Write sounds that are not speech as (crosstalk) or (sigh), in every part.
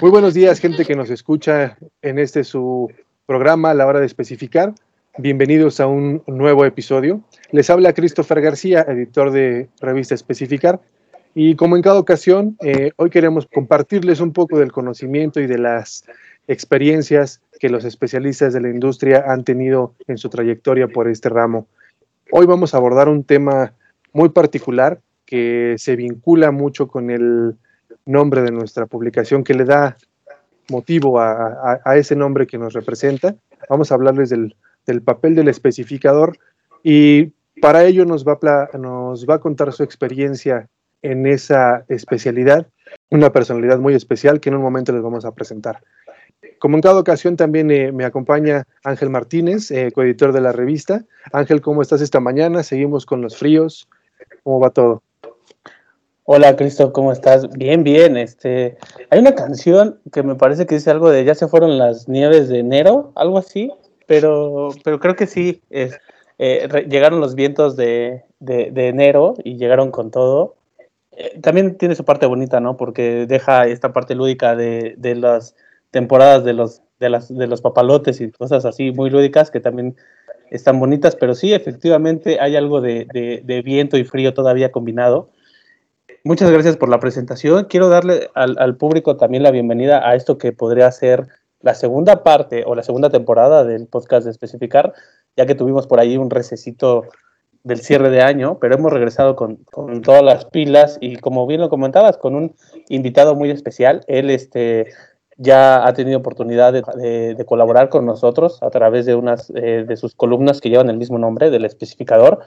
Muy buenos días, gente que nos escucha en este su programa a la hora de especificar. Bienvenidos a un nuevo episodio. Les habla Christopher García, editor de Revista Especificar. Y como en cada ocasión, eh, hoy queremos compartirles un poco del conocimiento y de las experiencias que los especialistas de la industria han tenido en su trayectoria por este ramo. Hoy vamos a abordar un tema muy particular que se vincula mucho con el nombre de nuestra publicación, que le da motivo a, ese nombre que nos representa. Vamos a hablarles del, papel del especificador y para ello nos va, nos va a contar su experiencia en esa especialidad, una personalidad muy especial que en un momento les vamos a presentar. Como en cada ocasión también eh, me acompaña Ángel Martínez, eh, coeditor de la revista. Ángel, ¿cómo estás esta mañana? Seguimos con los fríos. ¿Cómo va todo? Hola Cristo, ¿cómo estás? Bien, bien. Este, hay una canción que me parece que dice algo de ya se fueron las nieves de enero, algo así, pero, pero creo que sí. Es, eh, llegaron los vientos de, enero y llegaron con todo. Eh, también tiene su parte bonita, ¿no? Porque deja esta parte lúdica de, las temporadas de los, de, las, de los papalotes y cosas así muy lúdicas que también están bonitas, pero sí, efectivamente hay algo de, de viento y frío todavía combinado muchas gracias por la presentación. Quiero darle al, público también la bienvenida a esto que podría ser la segunda parte o la segunda temporada del podcast de Especificar, ya que tuvimos por ahí un recesito del cierre de año, pero hemos regresado con, todas las pilas y como bien lo comentabas, con un invitado muy especial. Él este, ya ha tenido oportunidad de, colaborar con nosotros a través de unas eh, de sus columnas que llevan el mismo nombre, del especificador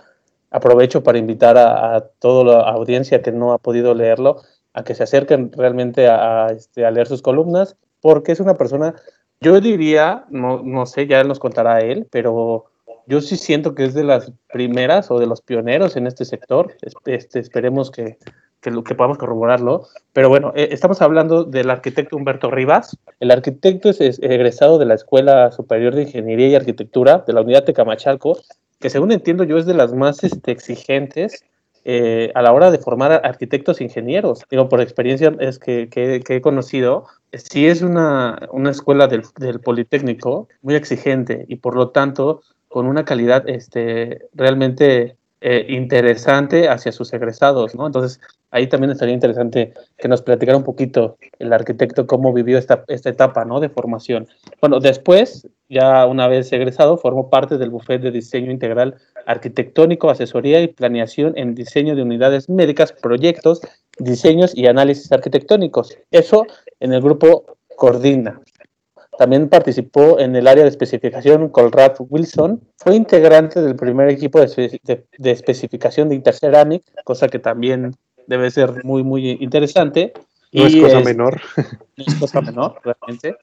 aprovecho para invitar a, toda la audiencia que no ha podido leerlo a que se acerquen realmente este, a, leer sus columnas, porque es una persona, yo diría, no, no sé, ya nos contará él, pero yo sí siento que es de las primeras o de los pioneros en este sector. Este, esperemos que, que, que, podamos corroborarlo. Pero bueno, eh, estamos hablando del arquitecto Humberto Rivas. El arquitecto es, es, egresado de la Escuela Superior de Ingeniería y Arquitectura de la Unidad de Camachalco que según entiendo yo es de las más este, exigentes eh, a la hora de formar arquitectos ingenieros. Digo, por experiencia es que, que, he conocido, sí es una, una escuela del, del, Politécnico muy exigente y por lo tanto con una calidad este, realmente eh, interesante hacia sus egresados, ¿no? Entonces, ahí también estaría interesante que nos platicara un poquito el arquitecto cómo vivió esta, esta etapa, ¿no? De formación. Bueno, después, ya una vez egresado, formó parte del bufete de diseño integral arquitectónico, asesoría y planeación en diseño de unidades médicas, proyectos, diseños y análisis arquitectónicos. Eso en el grupo Coordina. También participó en el área de especificación con Ralph Wilson. Fue integrante del primer equipo de, especificación de Interceramic, cosa que también debe ser muy, muy interesante. No es cosa menor. No es cosa menor, (laughs) realmente.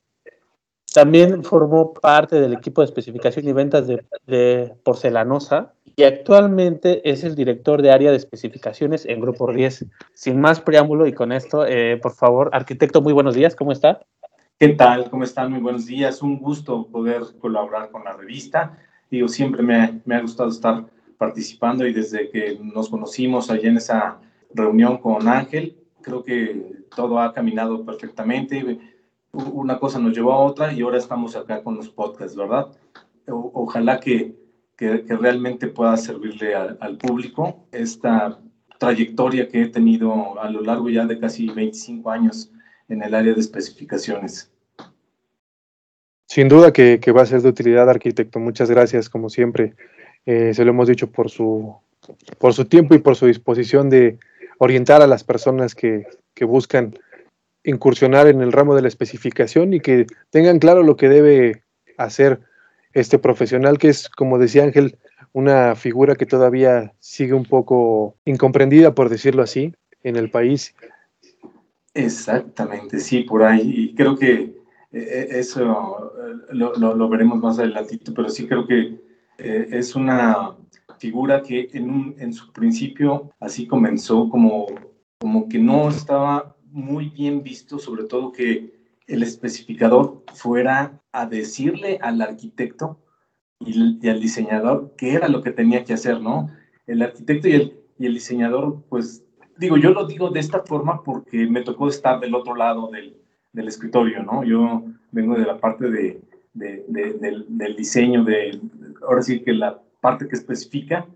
También formó parte del equipo de especificación y ventas de, Porcelanosa y actualmente es el director de área de especificaciones en Grupo 10. Sin más preámbulo y con esto, eh, por favor, arquitecto, muy buenos días, ¿cómo está? ¿Qué tal? ¿Cómo están? Muy buenos días. Un gusto poder colaborar con la revista. Digo, siempre me, me ha gustado estar participando y desde que nos conocimos allá en esa reunión con Ángel, creo que todo ha caminado perfectamente. Una cosa nos llevó a otra y ahora estamos acá con los podcasts, ¿verdad? ojalá que, que, realmente pueda servirle al, al público esta trayectoria que he tenido a lo largo ya de casi 25 años en el área de especificaciones. Sin duda que, va a ser de utilidad, arquitecto. Muchas gracias, como siempre. Eh, se lo hemos dicho por su, por su tiempo y por su disposición de orientar a las personas que, buscan incursionar en el ramo de la especificación y que tengan claro lo que debe hacer este profesional, que es, como decía Ángel, una figura que todavía sigue un poco incomprendida, por decirlo así, en el país. Exactamente, sí, por ahí. Y creo que eh, eh, eso eh, lo, veremos más adelantito, pero sí creo que es una figura que en, en su principio así comenzó como, como que no estaba muy bien visto, sobre todo que el especificador fuera a decirle al arquitecto y, al diseñador qué era lo que tenía que hacer, ¿no? El arquitecto y el, y el diseñador pues digo, yo lo digo de esta forma porque me tocó estar del otro lado del, del escritorio, ¿no? Yo vengo de la parte de, de, del, del, diseño, de, ahora sí que la parte que especifica,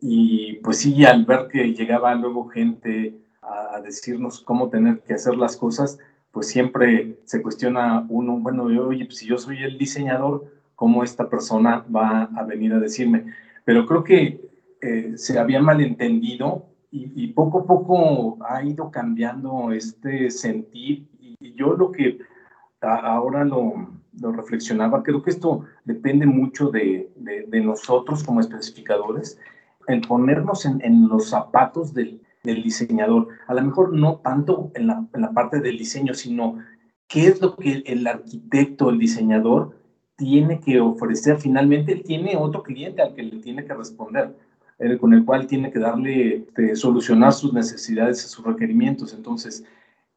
y pues sí, al ver que llegaba luego gente a, decirnos cómo tener que hacer las cosas, pues siempre se cuestiona uno, bueno, oye, pues si yo soy el diseñador, ¿cómo esta persona va a venir a decirme? Pero creo que eh, se había malentendido y, poco a poco ha ido cambiando este sentir. Y, yo lo que ahora lo, lo, reflexionaba, creo que esto depende mucho de, de, nosotros como especificadores, en ponernos en, en los zapatos del, del, diseñador. A lo mejor no tanto en la, en la parte del diseño, sino qué es lo que el arquitecto, el diseñador, tiene que ofrecer. Finalmente, él tiene otro cliente al que le tiene que responder con el cual tiene que darle, este, solucionar sus necesidades y sus requerimientos. Entonces,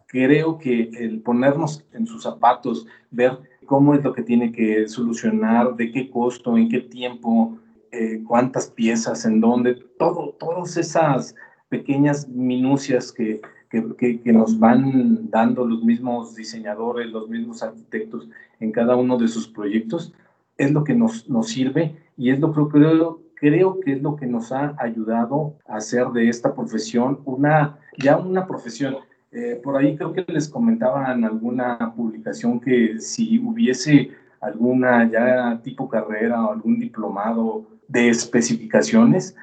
creo que el ponernos en sus zapatos, ver cómo es lo que tiene que solucionar, de qué costo, en qué tiempo, eh, cuántas piezas, en dónde, todo, todas esas pequeñas minucias que, que, que, nos van dando los mismos diseñadores, los mismos arquitectos en cada uno de sus proyectos, es lo que nos, nos sirve y es lo que creo, creo que es lo que nos ha ayudado a hacer de esta profesión una, ya una profesión. Eh, por ahí creo que les comentaba en alguna publicación que si hubiese alguna ya tipo carrera o algún diplomado de especificaciones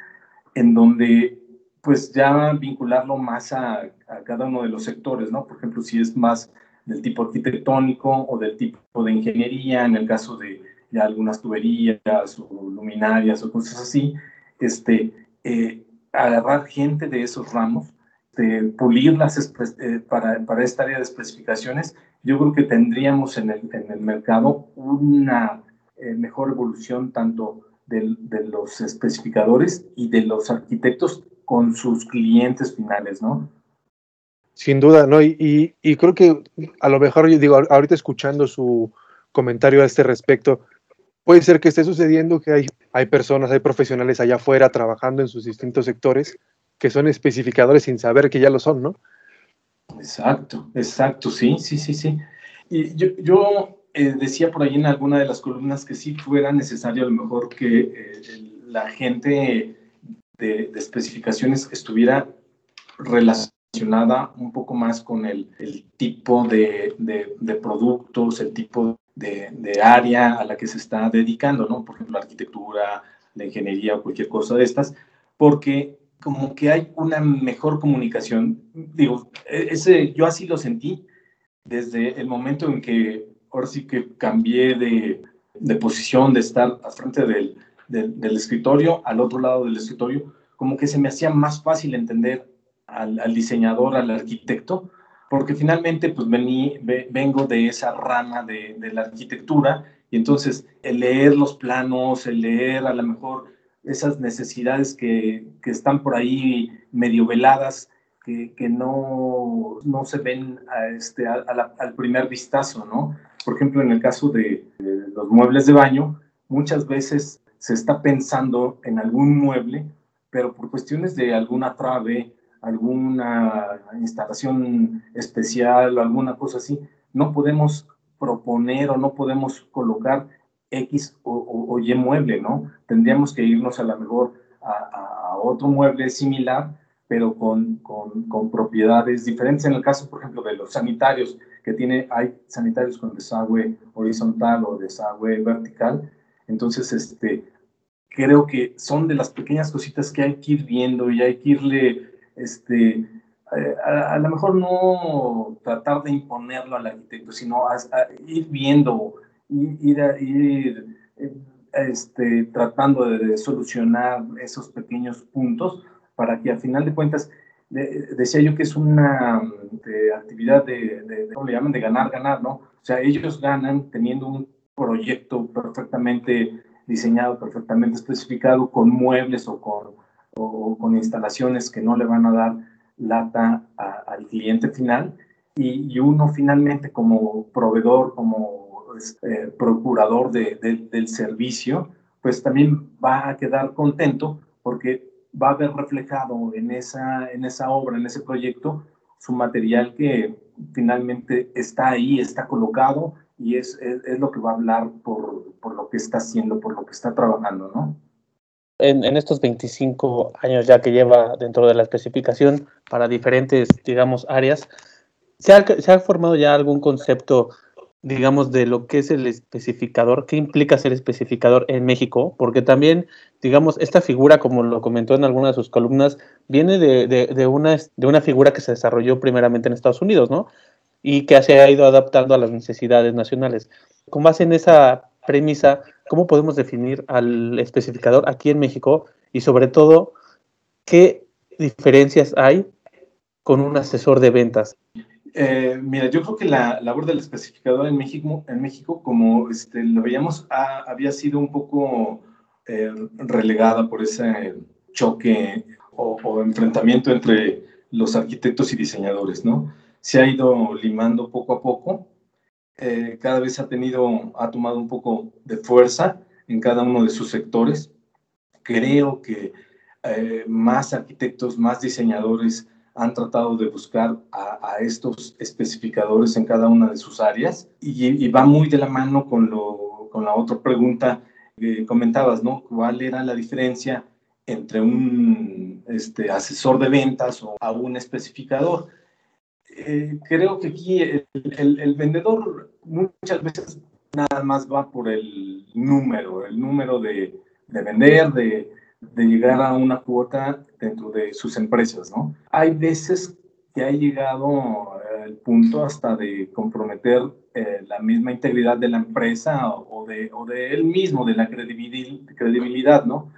en donde pues ya vincularlo más a, a, cada uno de los sectores, ¿no? Por ejemplo, si es más del tipo arquitectónico o del tipo de ingeniería, en el caso de ya algunas tuberías o luminarias o cosas así, este, eh, agarrar gente de esos ramos, de pulirlas eh, para, para, esta área de especificaciones, yo creo que tendríamos en el, en el mercado una eh, mejor evolución tanto de, los especificadores y de los arquitectos con sus clientes finales, ¿no? Sin duda, ¿no? Y, y, y creo que a lo mejor, yo digo, ahorita escuchando su comentario a este respecto, puede ser que esté sucediendo que hay, hay personas, hay profesionales allá afuera trabajando en sus distintos sectores que son especificadores sin saber que ya lo son, ¿no? Exacto, exacto, sí, sí, sí, sí. Y yo, yo eh, decía por ahí en alguna de las columnas que sí fuera necesario a lo mejor que eh, la gente de, de, especificaciones estuviera relacionada un poco más con el, el tipo de, de, de, productos, el tipo de, área a la que se está dedicando, ¿no? Por ejemplo, la arquitectura, la ingeniería o cualquier cosa de estas, porque como que hay una mejor comunicación. Digo, e, ese, yo así lo sentí desde el momento en que ahora sí que cambié de, de posición, de estar al frente del, del, escritorio, al otro lado del escritorio, como que se me hacía más fácil entender al, al diseñador, al arquitecto, porque finalmente pues vení, vengo de esa rama de, de, la arquitectura y entonces el leer los planos, el leer a lo mejor esas necesidades que, que están por ahí medio veladas, que, que no, no, se ven a este, a, a la, al primer vistazo, ¿no? Por ejemplo, en el caso de, de los muebles de baño, muchas veces se está pensando en algún mueble, pero por cuestiones de alguna trave, alguna instalación especial o alguna cosa así, no podemos proponer o no podemos colocar X o, o, o Y mueble, ¿no? Tendríamos que irnos a lo mejor a, a otro mueble similar, pero con, con, con, propiedades diferentes. En el caso, por ejemplo, de los sanitarios, que tiene, hay sanitarios con desagüe horizontal o desagüe vertical. Entonces, este, creo que son de las pequeñas cositas que hay que ir viendo y hay que irle este, eh, a, a, lo mejor no tratar de imponerlo al arquitecto, sino a, ir viendo, ir, a, ir eh, este, tratando de, de, solucionar esos pequeños puntos para que al final de cuentas, de, decía yo que es una de, actividad de, de, ¿cómo le llaman? De ganar, ganar, ¿no? O sea, ellos ganan teniendo un proyecto perfectamente diseñado, perfectamente especificado, con muebles o con o, con instalaciones que no le van a dar lata a, al cliente final y, y, uno finalmente como proveedor, como este, procurador de, de, del servicio, pues también va a quedar contento porque va a ver reflejado en esa, en esa obra, en ese proyecto, su material que finalmente está ahí, está colocado y es, es, lo que va a hablar por, por, lo que está haciendo, por lo que está trabajando, ¿no? En, en, estos 25 años ya que lleva dentro de la especificación para diferentes, digamos, áreas, ¿se ha, se ha formado ya algún concepto digamos, de lo que es el especificador, qué implica ser especificador en México, porque también, digamos, esta figura, como lo comentó en alguna de sus columnas, viene de, de, una, de una figura que se desarrolló primeramente en Estados Unidos, ¿no? Y que se ha ido adaptando a las necesidades nacionales. Con base en esa premisa, ¿cómo podemos definir al especificador aquí en México? Y sobre todo, ¿qué diferencias hay con un asesor de ventas? Eh, mira, yo creo que la labor del especificador en México, en México como este, lo veíamos, había sido un poco eh, relegada por ese choque o, enfrentamiento entre los arquitectos y diseñadores, ¿no? Se ha ido limando poco a poco, eh, cada vez ha tenido, ha tomado un poco de fuerza en cada uno de sus sectores. Creo que más arquitectos, más diseñadores, han tratado de buscar a, estos especificadores en cada una de sus áreas y, va muy de la mano con, lo, con la otra pregunta que comentabas, ¿no? ¿Cuál era la diferencia entre un este, asesor de ventas o a un especificador? Eh, creo que aquí el, el, vendedor muchas veces nada más va por el número, el número de, de vender, de, de llegar a una cuota dentro de sus empresas, ¿no? Hay veces que ha llegado el punto hasta de comprometer eh, la misma integridad de la empresa o, de, o de él mismo, de la credibilidad, ¿no?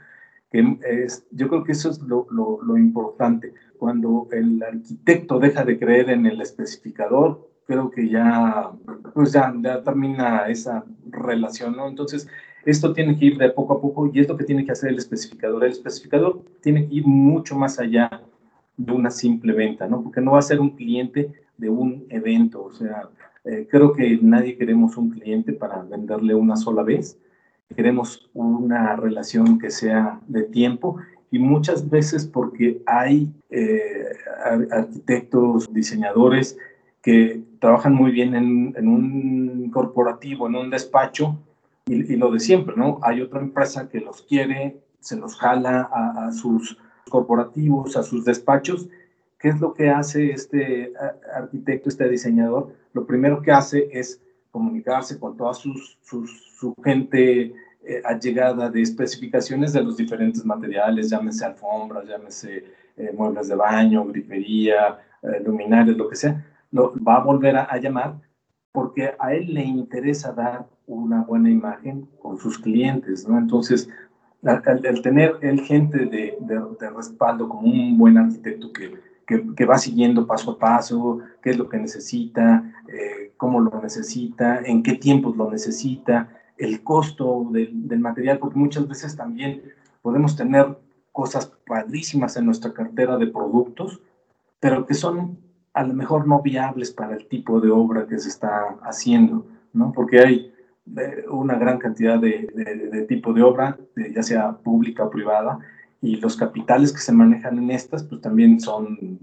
Que es, yo creo que eso es lo, lo, importante. Cuando el arquitecto deja de creer en el especificador, creo que ya, pues ya, ya termina esa relación, ¿no? Entonces, esto tiene que ir de poco a poco y es lo que tiene que hacer el especificador. El especificador tiene que ir mucho más allá de una simple venta, ¿no? Porque no va a ser un cliente de un evento. O sea, eh, creo que nadie queremos un cliente para venderle una sola vez. Queremos una relación que sea de tiempo y muchas veces porque hay eh, arquitectos, diseñadores que trabajan muy bien en, en un corporativo, en un despacho, y, lo de siempre, ¿no? Hay otra empresa que los quiere, se los jala a, sus corporativos, a sus despachos. ¿Qué es lo que hace este arquitecto, este diseñador? Lo primero que hace es comunicarse con toda sus, su gente eh, allegada de especificaciones de los diferentes materiales, llámese alfombras, llámese eh, muebles de baño, grifería, eh, luminarias, lo que sea, lo va a volver a, a, llamar porque a él le interesa dar una buena imagen con sus clientes, ¿no? Entonces, el, tener el gente de, de, respaldo como un buen arquitecto que, que, va siguiendo paso a paso, qué es lo que necesita, eh, cómo lo necesita, en qué tiempos lo necesita, el costo del, del material, porque muchas veces también podemos tener cosas padrísimas en nuestra cartera de productos, pero que son a lo mejor no viables para el tipo de obra que se está haciendo, ¿no? Porque hay una gran cantidad de, de, tipo de obra, ya sea pública o privada, y los capitales que se manejan en estas, pues también son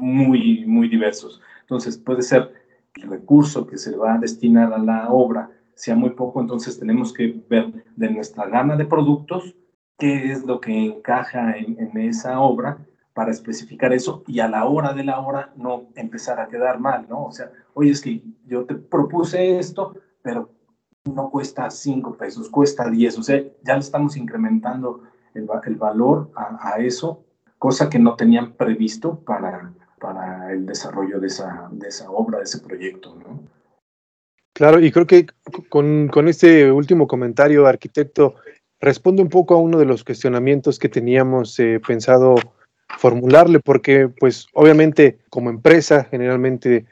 muy, muy diversos. Entonces, puede ser que el recurso que se va a destinar a la obra sea muy poco, entonces tenemos que ver de nuestra gama de productos qué es lo que encaja en, en esa obra para especificar eso y a la hora de la hora no empezar a quedar mal, ¿no? O sea, oye, es que yo te propuse esto, pero no cuesta 5 pesos, cuesta 10, o sea, ya le estamos incrementando el, valor a, eso, cosa que no tenían previsto para, el desarrollo de esa, de esa obra, de ese proyecto, ¿no? Claro, y creo que con, con este último comentario, arquitecto, responde un poco a uno de los cuestionamientos que teníamos eh, pensado formularle, porque pues obviamente como empresa generalmente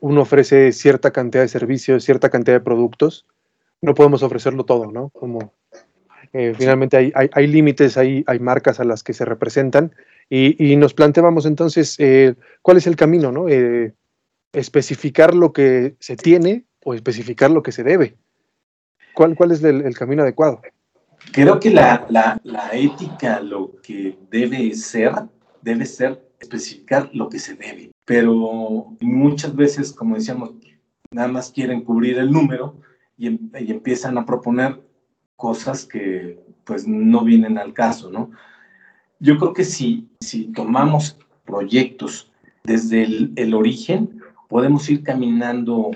uno ofrece cierta cantidad de servicios, cierta cantidad de productos, no podemos ofrecerlo todo, ¿no? Como eh, finalmente hay, hay, límites, hay, hay marcas a las que se representan y, y nos planteamos entonces eh, cuál es el camino, ¿no? Eh, especificar lo que se tiene o especificar lo que se debe. ¿Cuál, cuál es el, el camino adecuado? Creo que la, la, la ética lo que debe ser, debe ser especificar lo que se debe, pero muchas veces, como decíamos, nada más quieren cubrir el número y, em, y, empiezan a proponer cosas que pues no vienen al caso, ¿no? Yo creo que si, si tomamos proyectos desde el, el origen, podemos ir caminando,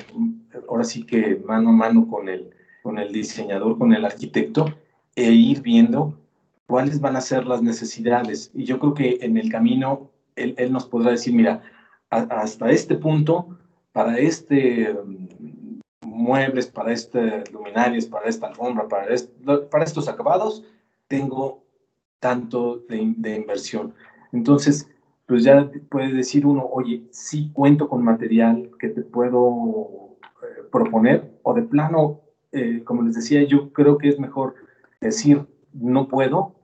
ahora sí que mano a mano con el, con el diseñador, con el arquitecto, e ir viendo cuáles van a ser las necesidades. Y yo creo que en el camino él, él nos podrá decir, mira, hasta este punto, para este mm, muebles, para este luminarias, para esta alfombra, para, para estos acabados, tengo tanto de, de, inversión. Entonces, pues ya puede decir uno, oye, sí cuento con material que te puedo eh, proponer, o de plano, eh, como les decía, yo creo que es mejor decir no puedo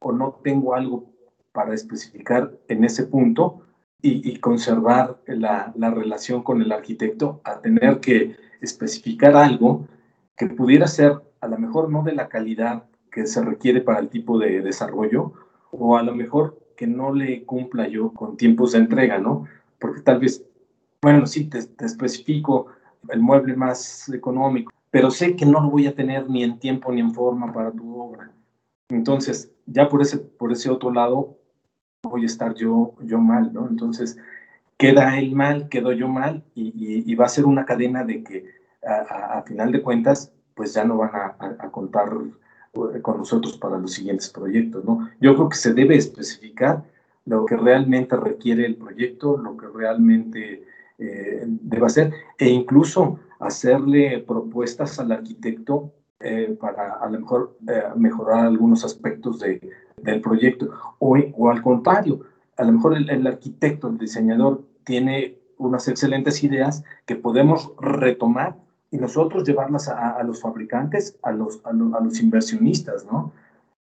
o no tengo algo para especificar en ese punto y, conservar la, la, relación con el arquitecto a tener que especificar algo que pudiera ser a lo mejor no de la calidad que se requiere para el tipo de desarrollo o a lo mejor que no le cumpla yo con tiempos de entrega, ¿no? Porque tal vez, bueno, sí, te, te especifico el mueble más económico, pero sé que no lo voy a tener ni en tiempo ni en forma para tu obra. Entonces, ya por ese, por ese otro lado, voy a estar yo, yo mal, ¿no? Entonces, queda él mal, quedo yo mal, y, y, va a ser una cadena de que a, final de cuentas, pues ya no van a, contar eh, con nosotros para los siguientes proyectos, ¿no? Yo creo que se debe especificar lo que realmente requiere el proyecto, lo que realmente eh, debe hacer, e incluso hacerle propuestas al arquitecto eh, para a lo mejor mejorar algunos aspectos de, del proyecto. O, o, al contrario, a lo mejor el, arquitecto, el diseñador, tiene unas excelentes ideas que podemos retomar y nosotros llevarlas a, a los fabricantes, a los, a, lo, a los inversionistas, ¿no?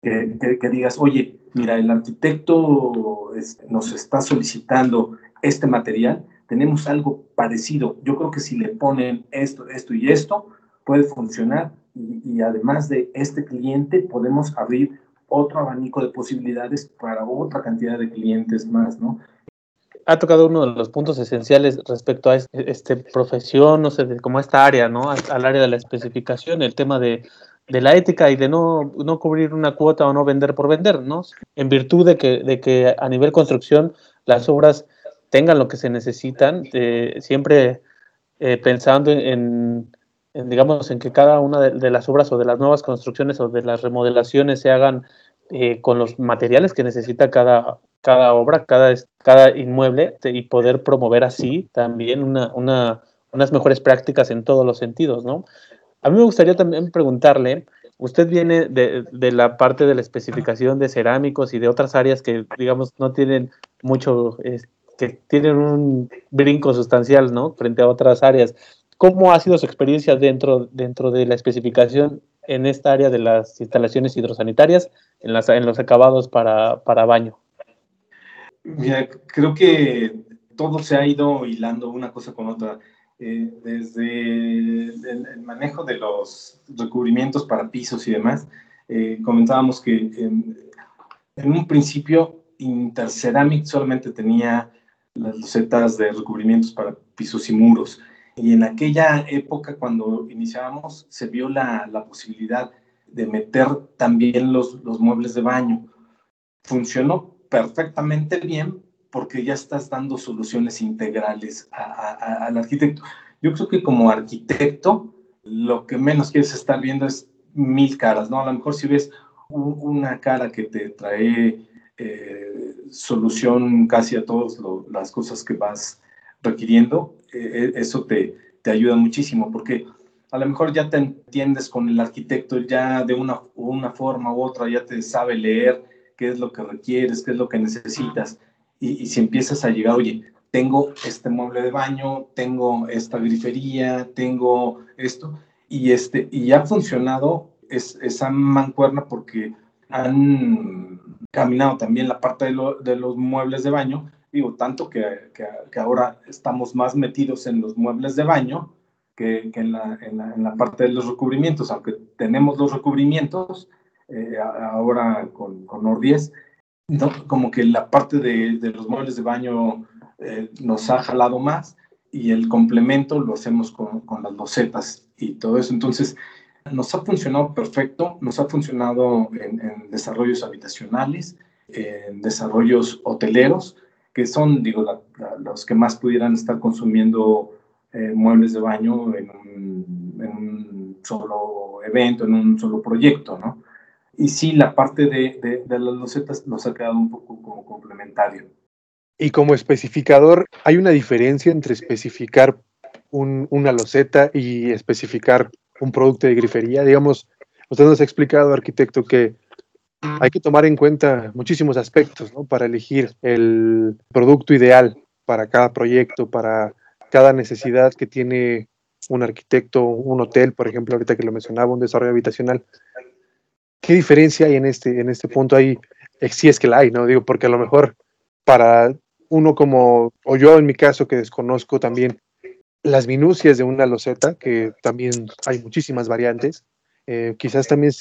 Que, que, digas, oye, mira, el arquitecto nos está solicitando este material, tenemos algo parecido. Yo creo que si le ponen esto, esto y esto, puede funcionar. Y, además de este cliente, podemos abrir otro abanico de posibilidades para otra cantidad de clientes más, ¿no? Ha tocado uno de los puntos esenciales respecto a este, profesión, no sé, como esta área, ¿no? Al área de la especificación, el tema de, la ética y de no, no cubrir una cuota o no vender por vender, ¿no? En virtud de que, de que a nivel construcción las obras tengan lo que se necesitan, eh, siempre eh, pensando en, digamos, en que cada una de, las obras o de las nuevas construcciones o de las remodelaciones se hagan eh, con los materiales que necesita cada, cada obra, cada, cada inmueble y poder promover así también una, una, unas mejores prácticas en todos los sentidos, ¿no? A mí me gustaría también preguntarle, usted viene de, de, la parte de la especificación de cerámicos y de otras áreas que, digamos, no tienen mucho, que tienen un brinco sustancial, ¿no? Frente a otras áreas. ¿Cómo ha sido su experiencia dentro, dentro de la especificación en esta área de las instalaciones hidrosanitarias, en, las, en los acabados para, para baño? Mira, creo que todo se ha ido hilando una cosa con otra. Eh, desde el, manejo de los recubrimientos para pisos y demás, eh, comentábamos que en, en un principio Interceramic solamente tenía las losetas de recubrimientos para pisos y muros. Y en aquella época, cuando iniciábamos, se vio la, la posibilidad de meter también los, los muebles de baño. Funcionó perfectamente bien porque ya estás dando soluciones integrales al arquitecto. Yo creo que como arquitecto, lo que menos quieres estar viendo es mil caras, ¿no? A lo mejor si ves un, una cara que te trae eh, solución casi a todas las cosas que vas requiriendo, eh, eso te, te ayuda muchísimo porque a lo mejor ya te entiendes con el arquitecto, ya de una, una forma u otra ya te sabe leer qué es lo que requieres, qué es lo que necesitas. Y, y, si empiezas a llegar, oye, tengo este mueble de baño, tengo esta grifería, tengo esto, y, este, y ha funcionado es, esa mancuerna porque han caminado también la parte de, lo, de los muebles de baño, digo, tanto que, que, que, ahora estamos más metidos en los muebles de baño que, que en, la, en, la, en, la, parte de los recubrimientos, aunque tenemos los recubrimientos, eh, ahora con, con Nord10, ¿no? como que la parte de, de los muebles de baño eh, nos ha jalado más y el complemento lo hacemos con, con las losetas y todo eso. Entonces, nos ha funcionado perfecto, nos ha funcionado en, en desarrollos habitacionales, en desarrollos hoteleros, que son, digo, los que más pudieran estar consumiendo eh, muebles de baño en un, solo evento, en un solo proyecto, ¿no? Y sí, la parte de, de, de las losetas nos ha quedado un poco como complementario. Y como especificador, ¿hay una diferencia entre especificar un, una loseta y especificar un producto de grifería? Digamos, usted nos ha explicado, arquitecto, que hay que tomar en cuenta muchísimos aspectos ¿no? para elegir el producto ideal para cada proyecto, para cada necesidad que tiene un arquitecto, un hotel, por ejemplo, ahorita que lo mencionaba, un desarrollo habitacional. ¿Qué diferencia hay en este, en este punto ahí? Si es que la hay, ¿no? Digo, porque a lo mejor para uno como, o yo en mi caso que desconozco también las minucias de una loseta, que también hay muchísimas variantes, eh, quizás también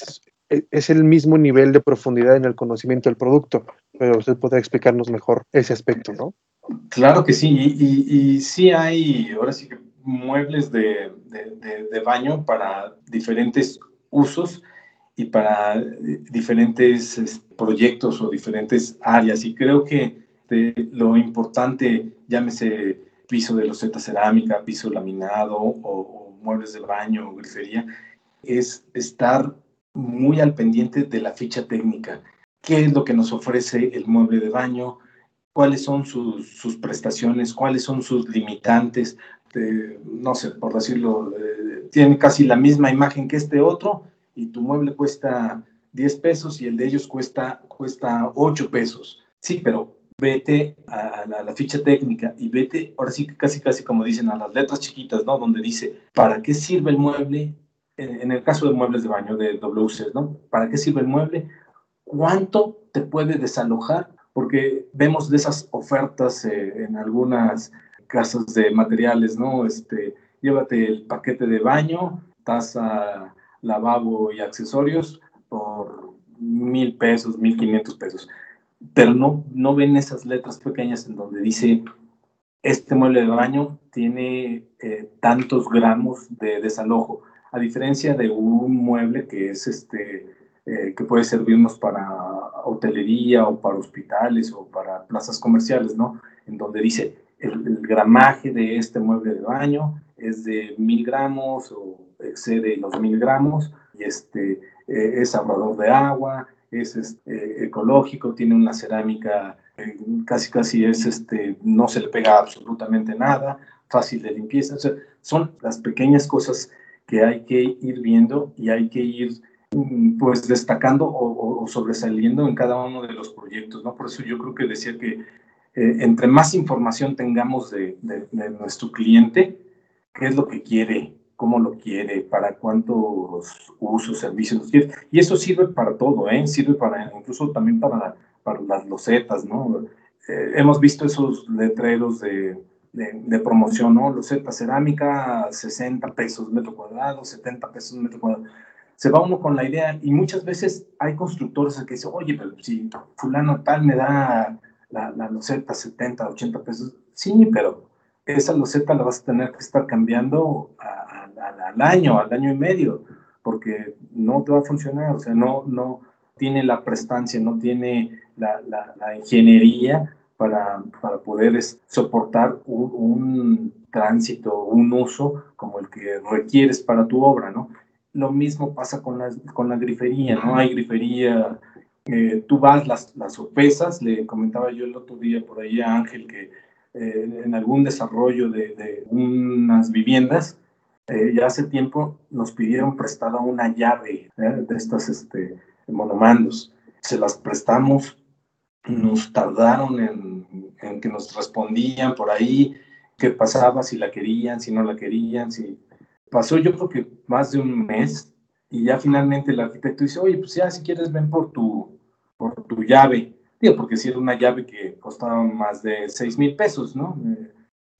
es, es, el mismo nivel de profundidad en el conocimiento del producto, pero usted podrá explicarnos mejor ese aspecto, ¿no? Claro que sí, y, y, sí hay, ahora sí que muebles de, de, baño para diferentes usos y para diferentes proyectos o diferentes áreas. Y creo que lo importante, llámese piso de loseta cerámica, piso laminado o, o muebles de baño o grifería, es estar muy al pendiente de la ficha técnica. ¿Qué es lo que nos ofrece el mueble de baño? ¿Cuáles son sus, sus prestaciones? ¿Cuáles son sus limitantes? De, no sé, por decirlo, eh, tiene casi la misma imagen que este otro y tu mueble cuesta 10 pesos y el de ellos cuesta, cuesta 8 pesos. Sí, pero vete a la, ficha técnica y vete, ahora sí casi, casi como dicen, a las letras chiquitas, ¿no? Donde dice, ¿para qué sirve el mueble? En el caso de muebles de baño de WC, ¿no? ¿Para qué sirve el mueble? ¿Cuánto te puede desalojar? Porque vemos de esas ofertas eh, en algunas casas de materiales, ¿no? Este, llévate el paquete de baño, taza, lavabo y accesorios por mil pesos, mil quinientos pesos pero no, no ven esas letras pequeñas en donde dice, este mueble de baño tiene eh, tantos gramos de desalojo, a diferencia de un mueble que es este, eh, que puede servirnos para hotelería o para hospitales o para plazas comerciales, ¿no? En donde dice, el, el gramaje de este mueble de baño es de mil gramos o excede los mil gramos y este, eh, es ahorrador de agua, es este, ecológico, tiene una cerámica, eh, casi casi es, este, no se le pega absolutamente nada, fácil de limpieza. O sea, son las pequeñas cosas que hay que ir viendo y hay que ir mm, pues destacando o, o, sobresaliendo en cada uno de los proyectos, ¿no? Por eso yo creo que decía que eh, entre más información tengamos de, de, de nuestro cliente, qué es lo que quiere, cómo lo quiere, para cuántos usos, servicios quiere. Y eso sirve para todo, ¿eh? Sirve para, incluso también para, para las losetas, ¿no? Eh, hemos visto esos letreros de, de, de, promoción, ¿no? Loseta cerámica, 60 pesos metro cuadrado, 70 pesos metro cuadrado. Se va uno con la idea y muchas veces hay constructores que dicen, oye, pero si fulano tal me da la, la loseta 70, 80 pesos, sí, pero esa loseta la vas a tener que estar cambiando a, a, al año, al año y medio, porque no te va a funcionar, o sea, no, no tiene la prestancia, no tiene la, la, la ingeniería para, para poder soportar un, un, tránsito, un uso como el que requieres para tu obra, ¿no? Lo mismo pasa con la, con la grifería, ¿no? Hay grifería, eh, tú vas, las, las sopesas, le comentaba yo el otro día por ahí a Ángel que eh, en algún desarrollo de, de unas viviendas, eh, ya hace tiempo nos pidieron prestada una llave de estas este, monomandos. Se las prestamos, nos tardaron en, en, que nos respondían por ahí qué pasaba, si la querían, si no la querían. Si... Pasó yo creo que más de un mes y ya finalmente el arquitecto dice, oye, pues ya si quieres ven por tu, por tu llave porque si era una llave que costaba más de 6 mil pesos, ¿no? Eh,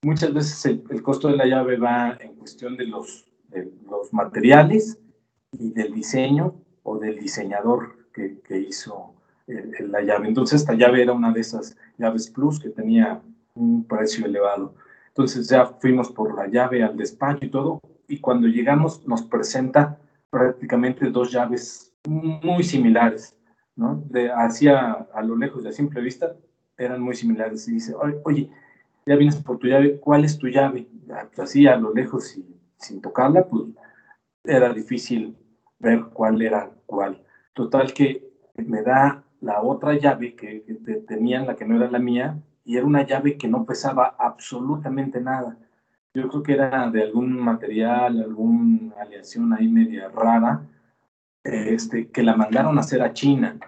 muchas veces el, el, costo de la llave va en cuestión de los, de los materiales y del diseño o del diseñador que, que hizo la llave. Entonces esta llave era una de esas llaves Plus que tenía un precio elevado. Entonces ya fuimos por la llave al despacho y todo, y cuando llegamos nos presenta prácticamente dos llaves muy similares, ¿no? De hacia a lo lejos de a simple vista eran muy similares. Y dice, oye, ya vienes por tu llave, ¿cuál es tu llave? Pues así a lo lejos y sin tocarla, pues era difícil ver cuál era cuál. Total que me da la otra llave que, tenían, la que no era la mía, y era una llave que no pesaba absolutamente nada. Yo creo que era de algún material, alguna aleación ahí media rara, este, que la mandaron a hacer a China.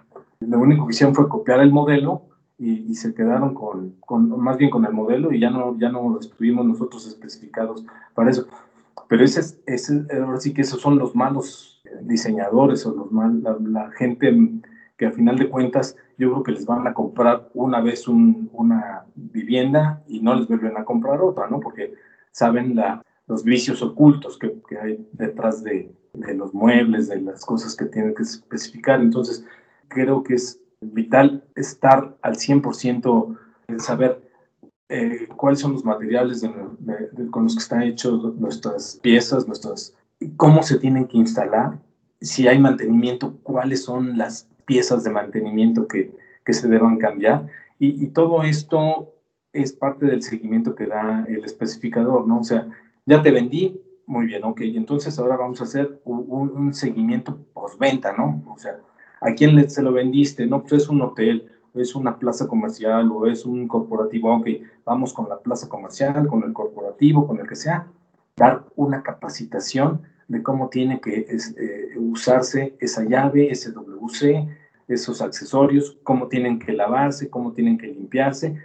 Lo único que hicieron fue copiar el modelo y, se quedaron con, con, más bien con el modelo y ya no, ya no estuvimos nosotros especificados para eso. Pero ese, ese, ahora sí que esos son los malos diseñadores o los mal, la gente que al final de cuentas yo creo que les van a comprar una vez una vivienda y no les vuelven a comprar otra, ¿no? Porque saben los vicios ocultos que, hay detrás de, los muebles, de las cosas que tienen que especificar. Entonces, creo que es vital estar al 100% en saber eh, cuáles son los materiales con los que están hechos nuestras piezas, nuestras, cómo se tienen que instalar, si hay mantenimiento, cuáles son las piezas de mantenimiento que, que se deban cambiar. Y, y, todo esto es parte del seguimiento que da el especificador, ¿no? O sea, ya te vendí, muy bien, ok, entonces ahora vamos a hacer un, un seguimiento postventa, ¿no? O sea, ¿a quién se lo vendiste? No, pues es un hotel, es una plaza comercial o es un corporativo, ok, vamos con la plaza comercial, con el corporativo, con el que sea, dar una capacitación de cómo tiene que eh, usarse esa llave, ese WC, esos accesorios, cómo tienen que lavarse, cómo tienen que limpiarse,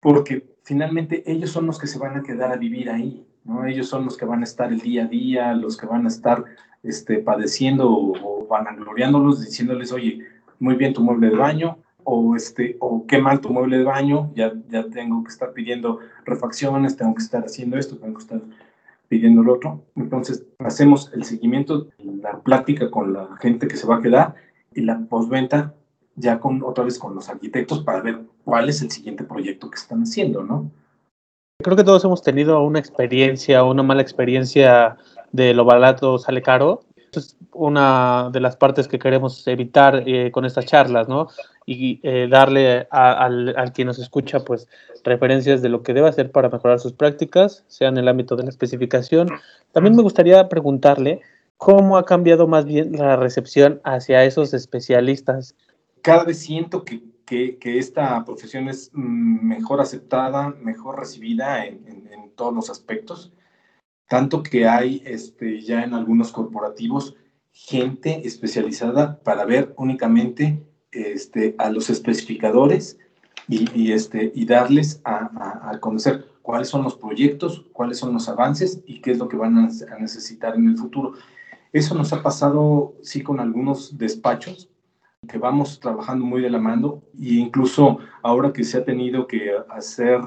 porque finalmente ellos son los que se van a quedar a vivir ahí, ¿no? Ellos son los que van a estar el día a día, los que van a estar este, padeciendo o, o vanagloriándolos, diciéndoles, oye, muy bien tu mueble de baño, o, este, o qué mal tu mueble de baño, ya, ya tengo que estar pidiendo refacciones, tengo que estar haciendo esto, tengo que estar pidiendo lo otro. Entonces, hacemos el seguimiento, la plática con la gente que se va a quedar y la postventa ya con otra vez con los arquitectos para ver cuál es el siguiente proyecto que están haciendo, ¿no? Creo que todos hemos tenido una experiencia, una mala experiencia de lo barato sale caro. Es una de las partes que queremos evitar eh, con estas charlas, ¿no? Y eh, darle al, al quien nos escucha, pues, referencias de lo que debe hacer para mejorar sus prácticas, sea en el ámbito de la especificación. También me gustaría preguntarle cómo ha cambiado más bien la recepción hacia esos especialistas. Cada vez siento que, que, que esta profesión es mm, mejor aceptada, mejor recibida en, en, en, todos los aspectos, tanto que hay este, ya en algunos corporativos gente especializada para ver únicamente este, a los especificadores y, este, y darles a, a, conocer cuáles son los proyectos, cuáles son los avances y qué es lo que van a, necesitar en el futuro. Eso nos ha pasado, sí, con algunos despachos que vamos trabajando muy de la mano e incluso ahora que se ha tenido que hacer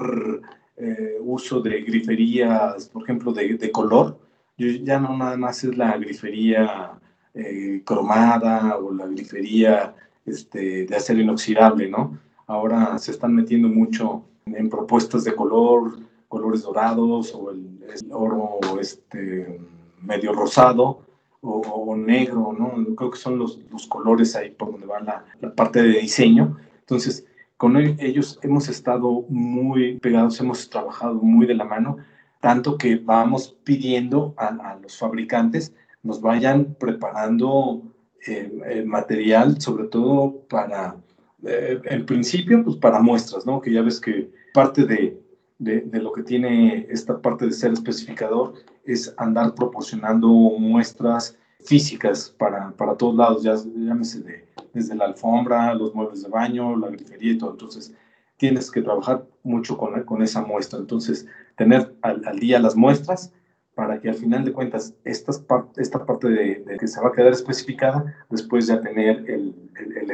eh, uso de griferías, por ejemplo, de, de, color, ya no nada más es la grifería eh, cromada o la grifería este, de acero inoxidable, ¿no? Ahora se están metiendo mucho en propuestas de color, colores dorados o el, el oro este, medio rosado o, o, negro, ¿no? Creo que son los, los colores ahí por donde va la, la, parte de diseño. Entonces, con ellos hemos estado muy pegados, hemos trabajado muy de la mano, tanto que vamos pidiendo a, los fabricantes nos vayan preparando eh, material, sobre todo para, eh, en principio, pues para muestras, ¿no? Que ya ves que parte de, de, lo que tiene esta parte de ser especificador es andar proporcionando muestras físicas para, para todos lados, ya llámese de, desde la alfombra, los muebles de baño, la grifería y todo. Entonces, tienes que trabajar mucho con, con esa muestra. Entonces, tener al, al día las muestras para que al final de cuentas estas esta parte de, que se va a quedar especificada, después ya tener el, el, el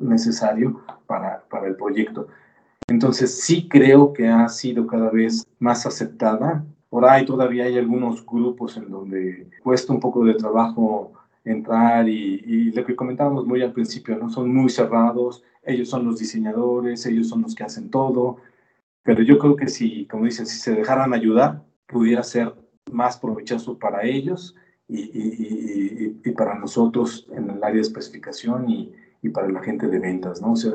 necesario para, para, el proyecto. Entonces sí creo que ha sido cada vez más aceptada. Por ahí todavía hay algunos grupos en donde cuesta un poco de trabajo entrar y, y, lo que comentábamos muy al principio, ¿no? Son muy cerrados, ellos son los diseñadores, ellos son los que hacen todo, pero yo creo que si, como dicen, si se dejaran ayudar, pudiera ser más provechoso para ellos y, y, y para nosotros en el área de especificación y, para la gente de ventas, ¿no? O sea,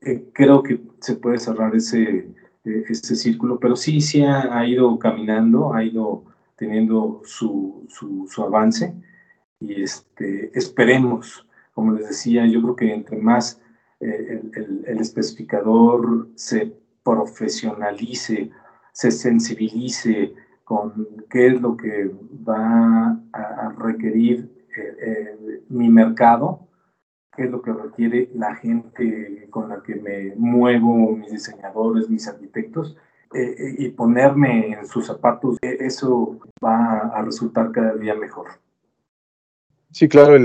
eh, creo que se puede cerrar ese, eh, ese círculo, pero sí, sí ha, ha, ido caminando, ha ido teniendo su, su, su avance. Y este, esperemos, como les decía, yo creo que entre más eh, el, el, el, especificador se profesionalice, se sensibilice con qué es lo que va a, requerir eh, eh, mi mercado, qué es lo que requiere la gente con la que me muevo, mis diseñadores, mis arquitectos, eh, y ponerme en sus zapatos, eso va a resultar cada día mejor. Sí, claro,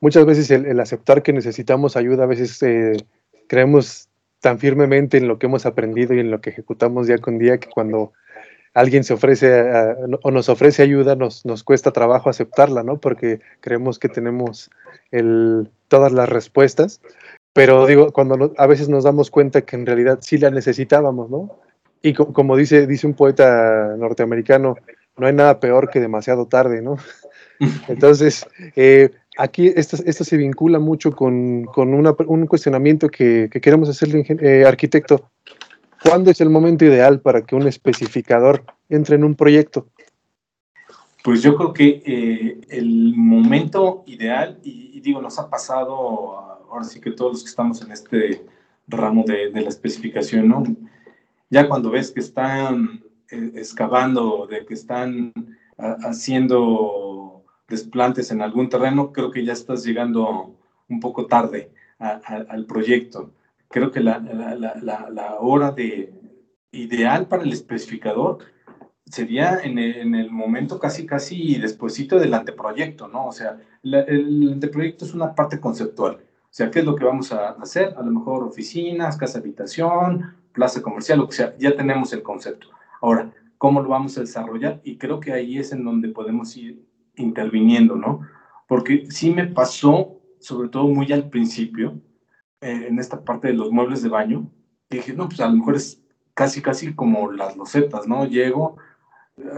muchas veces el, aceptar que necesitamos ayuda, a veces eh, creemos tan firmemente en lo que hemos aprendido y en lo que ejecutamos día con día que cuando alguien se ofrece a, o nos ofrece ayuda nos, nos cuesta trabajo aceptarla, ¿no? Porque creemos que tenemos el, todas las respuestas, pero digo, cuando no, a veces nos damos cuenta que en realidad sí la necesitábamos, ¿no? Y co como dice, dice un poeta norteamericano, no hay nada peor que demasiado tarde, ¿no? (laughs) Entonces, eh, aquí esto, esto, se vincula mucho con, con una, un cuestionamiento que, que queremos hacerle, eh, arquitecto. ¿Cuándo es el momento ideal para que un especificador entre en un proyecto? Pues yo creo que eh, el momento ideal, y, digo, nos ha pasado, ahora sí que todos los que estamos en este ramo de, la especificación, ¿no? Ya cuando ves que están eh, excavando, de que están haciendo desplantes en algún terreno, creo que ya estás llegando un poco tarde al proyecto. Creo que la, la, la, la, hora de ideal para el especificador sería en el, en el, momento casi, casi despuesito del anteproyecto, ¿no? O sea, el anteproyecto es una parte conceptual. O sea, ¿qué es lo que vamos a hacer? A lo mejor oficinas, casa habitación, plaza comercial, que sea, ya tenemos el concepto. Ahora, ¿cómo lo vamos a desarrollar? Y creo que ahí es en donde podemos ir interviniendo, ¿no? Porque sí me pasó, sobre todo muy al principio, eh, en esta parte de los muebles de baño, que dije, no, pues a lo mejor es casi, casi como las losetas, ¿no? Llego,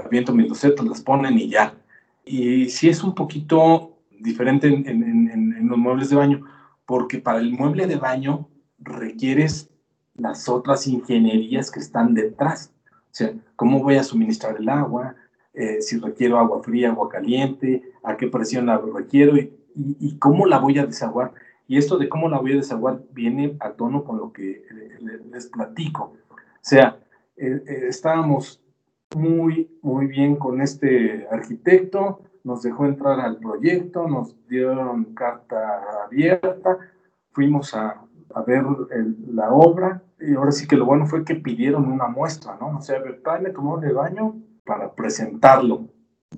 aviento mis losetas, las ponen y ya. Y sí es un poquito diferente en, en, en, en los muebles de baño, porque para el mueble de baño requieres las otras ingenierías que están detrás. O sea, ¿cómo voy a suministrar el agua? eh, si requiero agua fría, agua caliente, a qué presión la requiero y, y, y, cómo la voy a desaguar. Y esto de cómo la voy a desaguar viene a tono con lo que les platico. O sea, eh, eh, estábamos muy, muy bien con este arquitecto, nos dejó entrar al proyecto, nos dieron carta abierta, fuimos a, a ver la obra y ahora sí que lo bueno fue que pidieron una muestra, ¿no? O sea, tráeme tu mueble de baño para presentarlo.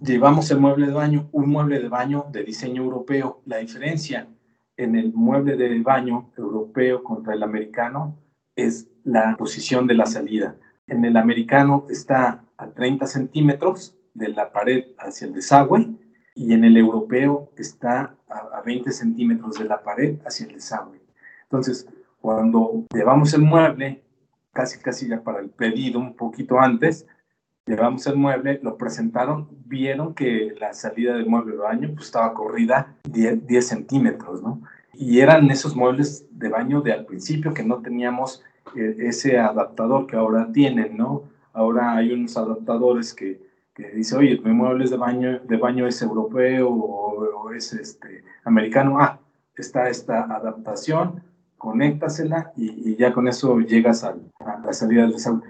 Llevamos el mueble de baño, un mueble de baño de diseño europeo. La diferencia en el mueble de baño europeo contra el americano es la posición de la salida. En el americano está a 30 centímetros de la pared hacia el desagüe y en el europeo está a, 20 centímetros de la pared hacia el desagüe. Entonces, cuando llevamos el mueble, casi casi ya para el pedido, un poquito antes, llevamos el mueble, lo presentaron, vieron que la salida del mueble de baño pues, estaba corrida 10, 10, centímetros, ¿no? Y eran esos muebles de baño de al principio que no teníamos eh, ese adaptador que ahora tienen, ¿no? Ahora hay unos adaptadores que, que dice, oye, mi mueble de baño, de baño es europeo o, o es este, americano. Ah, está esta adaptación, conéctasela y, y ya con eso llegas a, a la salida del desagüe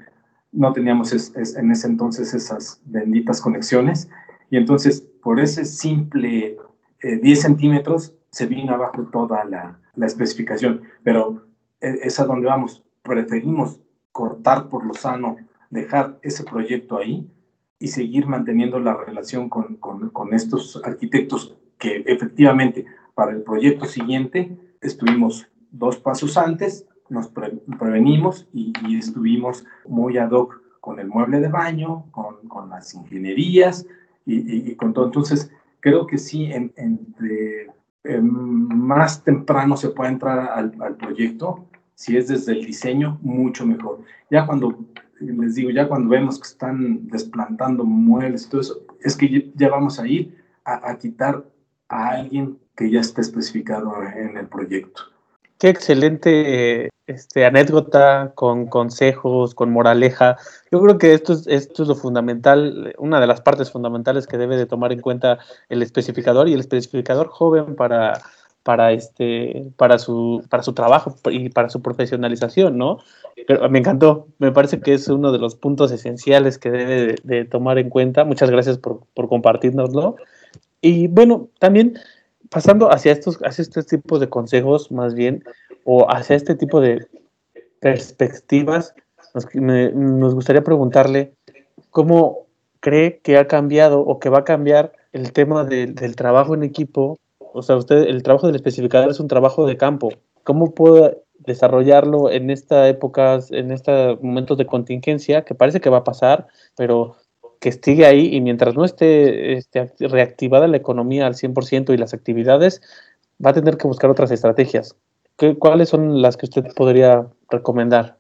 no teníamos en ese entonces esas benditas conexiones. Y entonces por ese simple eh, 10 centímetros se vino abajo toda la, la especificación, pero eh, es a donde vamos, preferimos cortar por lo sano, dejar ese proyecto ahí y seguir manteniendo la relación con, con estos arquitectos que efectivamente para el proyecto siguiente estuvimos dos pasos antes, nos pre prevenimos y, estuvimos muy ad hoc con el mueble de baño, con, con las ingenierías y, con todo. Entonces, creo que sí, entre em, más temprano se puede entrar al, al, proyecto, si es desde el diseño, mucho mejor. Ya cuando, les digo, ya cuando vemos que están desplantando muebles y todo eso, es que ya vamos a ir a, a quitar a alguien que ya esté especificado en el proyecto. Qué excelente este, anécdota, con consejos, con moraleja. Yo creo que esto es, esto es lo fundamental, una de las partes fundamentales que debe de tomar en cuenta el especificador y el especificador joven para, para, este, para, su, para su trabajo y para su profesionalización, ¿no? me encantó, me parece que es uno de los puntos esenciales que debe de, tomar en cuenta. Muchas gracias por, por compartirnoslo. Y bueno, también pasando hacia estos, hacia este tipo de consejos, más bien, o hacia este tipo de perspectivas, nos, gustaría preguntarle cómo cree que ha cambiado o que va a cambiar el tema del trabajo en equipo. O sea, usted, el trabajo del especificador es un trabajo de campo. ¿Cómo puede desarrollarlo en esta época, en estos momentos de contingencia, que parece que va a pasar, pero que sigue ahí y mientras no esté, esté reactivada la economía al 100% y las actividades, va a tener que buscar otras estrategias. ¿Qué, ¿Cuáles son las que usted podría recomendar?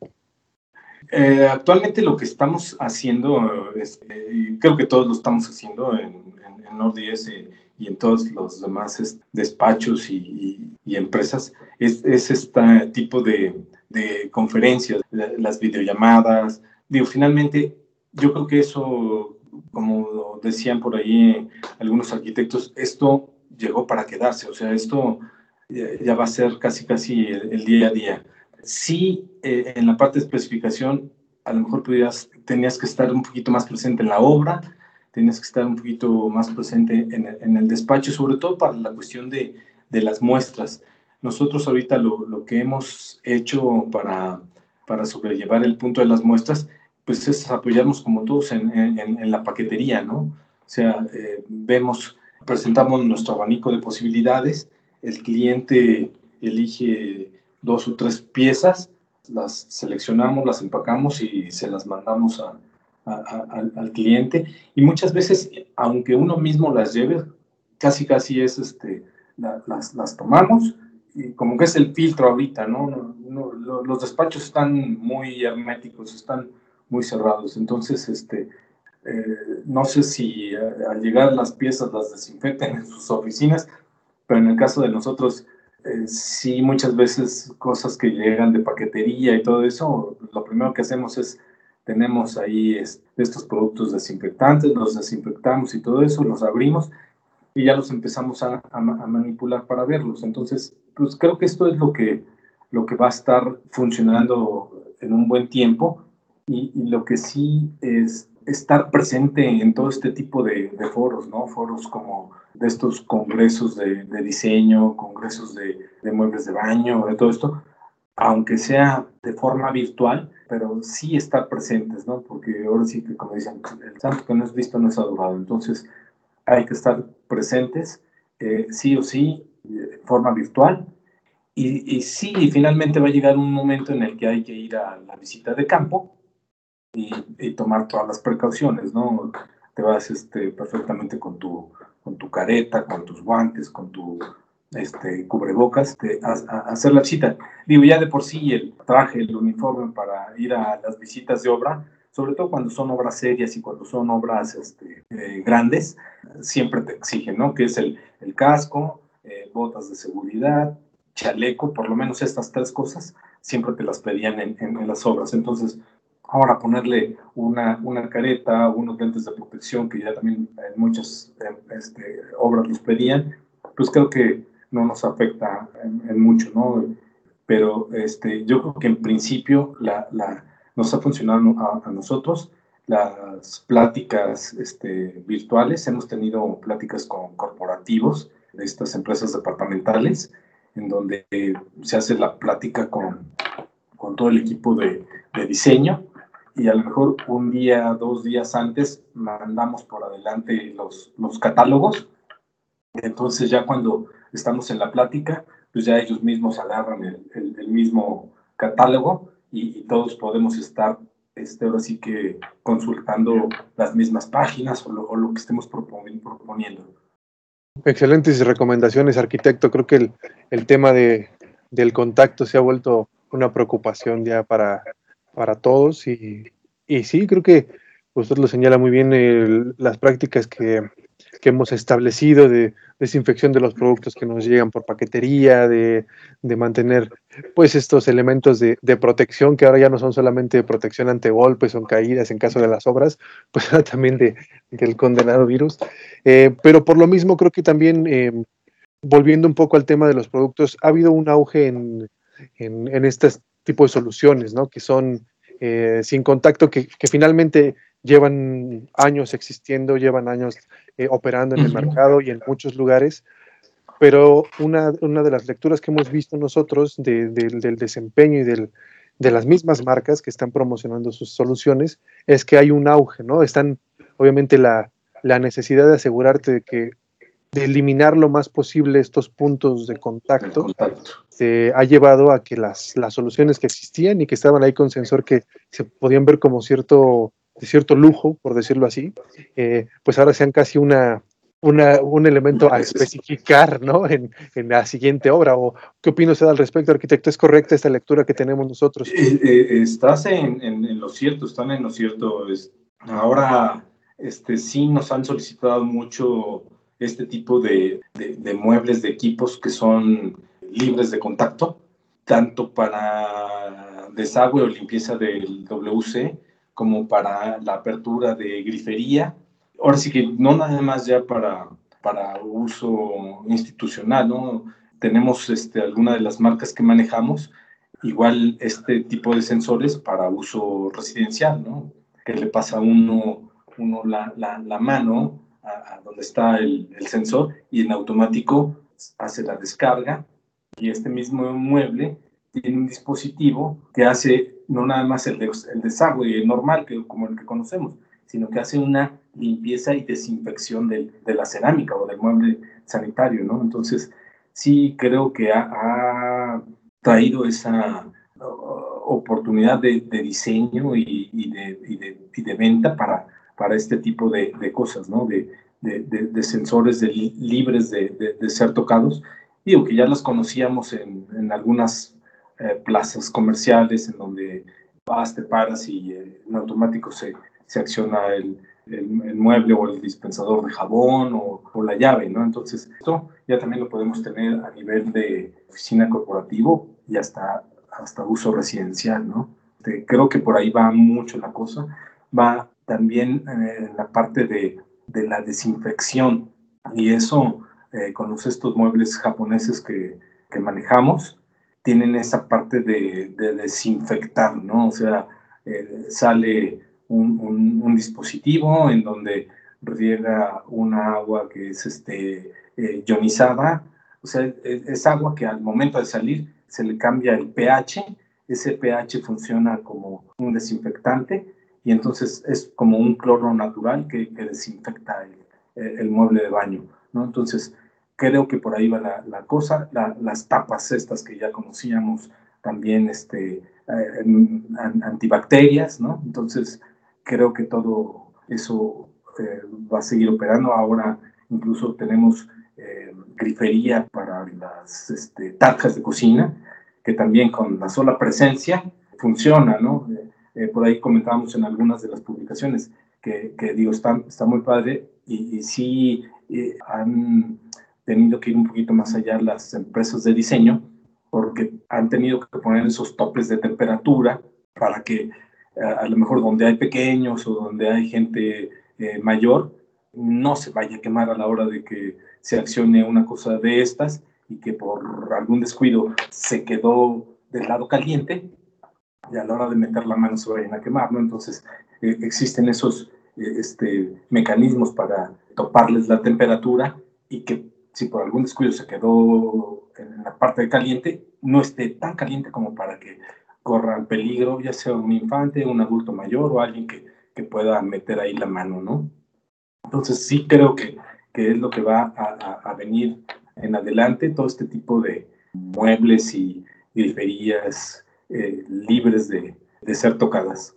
Eh, actualmente lo que estamos haciendo, eh, creo que todos lo estamos haciendo en, en, ODS y en todos los demás despachos y, y, empresas, es, es, este tipo de, de conferencias, las videollamadas. Digo, finalmente yo creo que eso, como decían por ahí algunos arquitectos, esto llegó para quedarse, o sea, esto ya va a ser casi, casi el, día a día. Sí, eh, en la parte de especificación, a lo mejor pudieras, tenías que estar un poquito más presente en la obra, tenías que estar un poquito más presente en el, en el despacho, sobre todo para la cuestión de, de las muestras. Nosotros ahorita lo, lo, que hemos hecho para, para sobrellevar el punto de las muestras pues es apoyarnos como todos en, en, la paquetería, ¿no? O sea, eh, vemos, presentamos nuestro abanico de posibilidades, el cliente elige dos o tres piezas, las seleccionamos, las empacamos y se las mandamos a, al, cliente. Y muchas veces, aunque uno mismo las lleve, casi casi es, este, las, las tomamos y como que es el filtro ahorita, ¿no? los despachos están muy herméticos, están muy cerrados. Entonces, este, eh, no sé si al llegar las piezas las desinfecten en sus oficinas, pero en el caso de nosotros, eh, sí muchas veces cosas que llegan de paquetería y todo eso, lo primero que hacemos es, tenemos ahí estos productos desinfectantes, los desinfectamos y todo eso, los abrimos y ya los empezamos a, a, manipular para verlos. Entonces, pues creo que esto es lo que, lo que va a estar funcionando en un buen tiempo y, lo que sí es estar presente en todo este tipo de, foros, ¿no? Foros como de estos congresos de, diseño, congresos de, muebles de baño, de todo esto, aunque sea de forma virtual, pero sí estar presentes, ¿no? Porque ahora sí que, como dicen, el santo que no es visto no es adorado. Entonces, hay que estar presentes, eh, sí o sí, de forma virtual. Y, y sí, finalmente va a llegar un momento en el que hay que ir a la visita de campo, y, tomar todas las precauciones, ¿no? Te vas este, perfectamente con tu, con tu careta, con tus guantes, con tu este, cubrebocas, a, hacer la visita. Digo, ya de por sí el traje, el uniforme para ir a las visitas de obra, sobre todo cuando son obras serias y cuando son obras este, eh, grandes, siempre te exigen, ¿no? Que es el, el casco, eh, botas de seguridad, chaleco, por lo menos estas tres cosas, siempre te las pedían en, en las obras. Entonces, Ahora ponerle una, una careta, unos lentes de protección que ya también en muchas este, obras los pedían, pues creo que no nos afecta en, mucho, ¿no? Pero este, yo creo que en principio la, la, nos ha funcionado a, nosotros las pláticas este, virtuales. Hemos tenido pláticas con corporativos de estas empresas departamentales, en donde se hace la plática con, con todo el equipo de, de diseño y a lo mejor un día, dos días antes mandamos por adelante los, los catálogos. Entonces ya cuando estamos en la plática, pues ya ellos mismos agarran el, el, mismo catálogo y, todos podemos estar este, ahora sí que consultando las mismas páginas o lo, o lo que estemos proponiendo. excelentes recomendaciones, arquitecto. Creo que el, tema de, del contacto se ha vuelto una preocupación ya para, para todos y, y sí, creo que usted lo señala muy bien, las prácticas que, que hemos establecido de desinfección de los productos que nos llegan por paquetería, de, mantener pues estos elementos de, protección que ahora ya no son solamente de protección ante golpes o caídas en caso de las obras, (laughs) pues también de, del condenado virus. Eh, pero por lo mismo creo que también, eh, volviendo un poco al tema de los productos, ha habido un auge en, en, este tipo de soluciones, ¿no? Que son eh, sin contacto, que, que finalmente llevan años existiendo, llevan años eh, operando en el mercado y en muchos lugares, pero una, una de las lecturas que hemos visto nosotros del desempeño y del, de las mismas marcas que están promocionando sus soluciones es que hay un auge, ¿no? Están, obviamente, la, la necesidad de asegurarte de que de eliminar lo más posible estos puntos de contacto, eh, ha llevado a que las, las soluciones que existían y que estaban ahí con sensor que se podían ver como cierto de cierto lujo, por decirlo así, eh, pues ahora sean casi una, un elemento a especificar ¿no? en, la siguiente obra. ¿O qué opina usted al respecto, arquitecto? ¿Es correcta esta lectura que tenemos nosotros? Eh, eh, estás en, lo cierto, están en lo cierto. ahora este, sí nos han solicitado mucho este tipo de, de muebles, de equipos que son libres de contacto, tanto para desagüe o limpieza del WC, como para la apertura de grifería. Ahora sí que no nada más ya para, para uso institucional, ¿no? Tenemos este, alguna de las marcas que manejamos, igual este tipo de sensores para uso residencial, ¿no? Que le pasa a uno, uno la, la, la mano a, donde está el, el sensor y en automático hace la descarga y este mismo mueble tiene un dispositivo que hace no nada más el, el desagüe normal, que, como el que conocemos, sino que hace una limpieza y desinfección de, de la cerámica o del mueble sanitario, ¿no? Entonces, sí creo que ha, traído esa oportunidad de, de diseño y, y, de, y, de, venta para, para este tipo de, cosas, ¿no? De, de, sensores libres de, ser tocados. Digo que ya las conocíamos en, en algunas eh, plazas comerciales en donde vas, te paras y eh, en automático se, se acciona el, el, mueble o el dispensador de jabón o, o, la llave, ¿no? Entonces, esto ya también lo podemos tener a nivel de oficina corporativo y hasta, hasta uso residencial, ¿no? Este, creo que por ahí va mucho la cosa. Va también eh, la parte de, de, la desinfección. Y eso con los, estos muebles japoneses que, que manejamos, tienen esa parte de, desinfectar, ¿no? O sea, eh, sale un, dispositivo en donde riega una agua que es este, eh, ionizada, o sea, es, es, agua que al momento de salir se le cambia el pH, ese pH funciona como un desinfectante y entonces es como un cloro natural que, desinfecta el, mueble de baño, ¿no? Entonces, creo que por ahí va la, cosa. las tapas estas que ya conocíamos, también este, eh, antibacterias, ¿no? Entonces, creo que todo eso eh, va a seguir operando. Ahora incluso tenemos eh, grifería para las este, tarjas de cocina, que también con la sola presencia funciona, ¿no? Por ahí comentábamos en algunas de las publicaciones que, que digo, está, muy padre y, y sí han tenido que ir un poquito más allá las empresas de diseño porque han tenido que poner esos topes de temperatura para que a lo mejor donde hay pequeños o donde hay gente eh, mayor no se vaya a quemar a la hora de que se accione una cosa de estas y que por algún descuido se quedó del lado caliente y a la hora de meter la mano se vayan a quemar, ¿no? Entonces eh, existen esos eh, este, mecanismos para toparles la temperatura y que si por algún descuido se quedó en la parte de caliente, no esté tan caliente como para que corra el peligro, ya sea un infante, un adulto mayor o alguien que, que pueda meter ahí la mano, ¿no? Entonces sí creo que, que es lo que va a, a, venir en adelante, todo este tipo de muebles y griferías eh, libres de, de ser tocadas.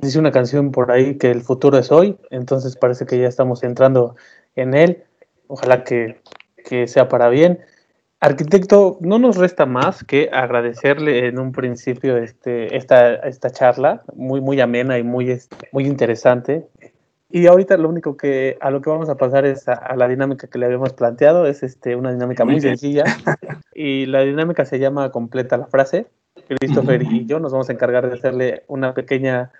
Dice una canción por ahí que el futuro es hoy, entonces parece que ya estamos entrando en él. ojalá que, que sea para bien. Arquitecto, no nos resta más que agradecerle en un principio este, esta, esta charla, muy, muy amena y muy, muy interesante. Y ahorita lo único que a lo que vamos a pasar es a, la dinámica que le habíamos planteado, es este, una dinámica muy, sencilla. (laughs) Y la dinámica se llama completa la frase. Christopher y yo nos vamos a encargar de hacerle una pequeña,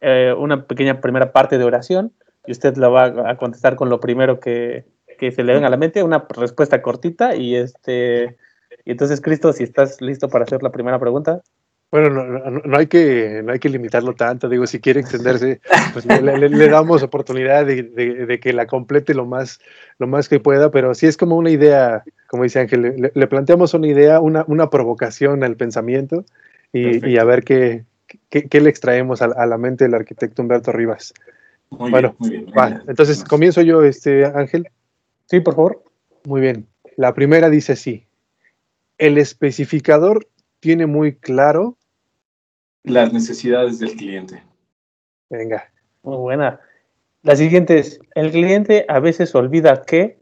eh, una pequeña primera parte de oración y usted la va a contestar con lo primero que, que se le venga a la mente, una respuesta cortita y este y entonces Cristo, si estás listo para hacer la primera pregunta. Bueno, no, no, hay que, no hay que limitarlo tanto, digo, si quiere extenderse, pues le, damos oportunidad de, de, que la complete lo más, lo más que pueda, pero si es como una idea, como dice Ángel, le, planteamos una idea, una, una provocación al pensamiento y, y a ver qué, qué, qué, le extraemos a, a, la mente del arquitecto Humberto Rivas. Muy bueno, bien, muy bien, entonces comienzo yo, este Ángel. Sí, por favor. Muy bien. La primera dice así. El especificador tiene muy claro las necesidades del cliente. Venga. Muy buena. La siguiente es, el cliente a veces olvida que...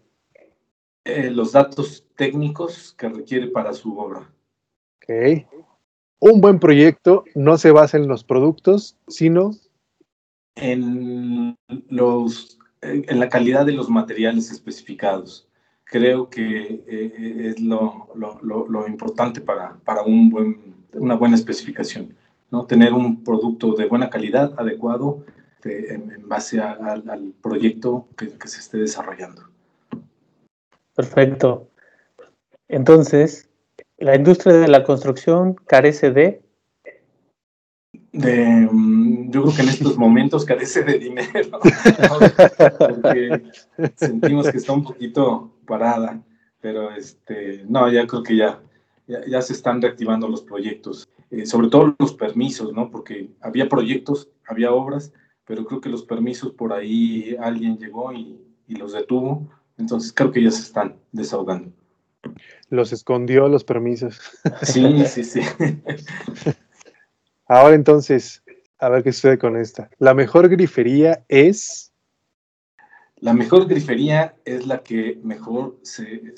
Eh, los datos técnicos que requiere para su obra. Ok. Un buen proyecto no se basa en los productos, sino en los en la calidad de los materiales especificados. Creo que eh, es lo, lo, importante para, para un buen, una buena especificación, ¿no? Tener un producto de buena calidad, adecuado, en, base al proyecto que, que se esté desarrollando. Perfecto. Entonces, la industria de la construcción carece de de, mm, yo creo que en estos (laughs) momentos carece de dinero, porque sentimos que está un poquito parada, pero este, no, ya creo que ya, ya, se están reactivando los proyectos, eh, sobre todo los permisos, ¿no? Porque había proyectos, había obras, pero creo que los permisos por ahí alguien llegó y, y los detuvo, entonces creo que ya se están desahogando. Los escondió los permisos. (laughs) Sí, sí, sí. (laughs) Ahora entonces, a ver qué sucede con esta. La mejor grifería es... La mejor grifería es la que mejor se,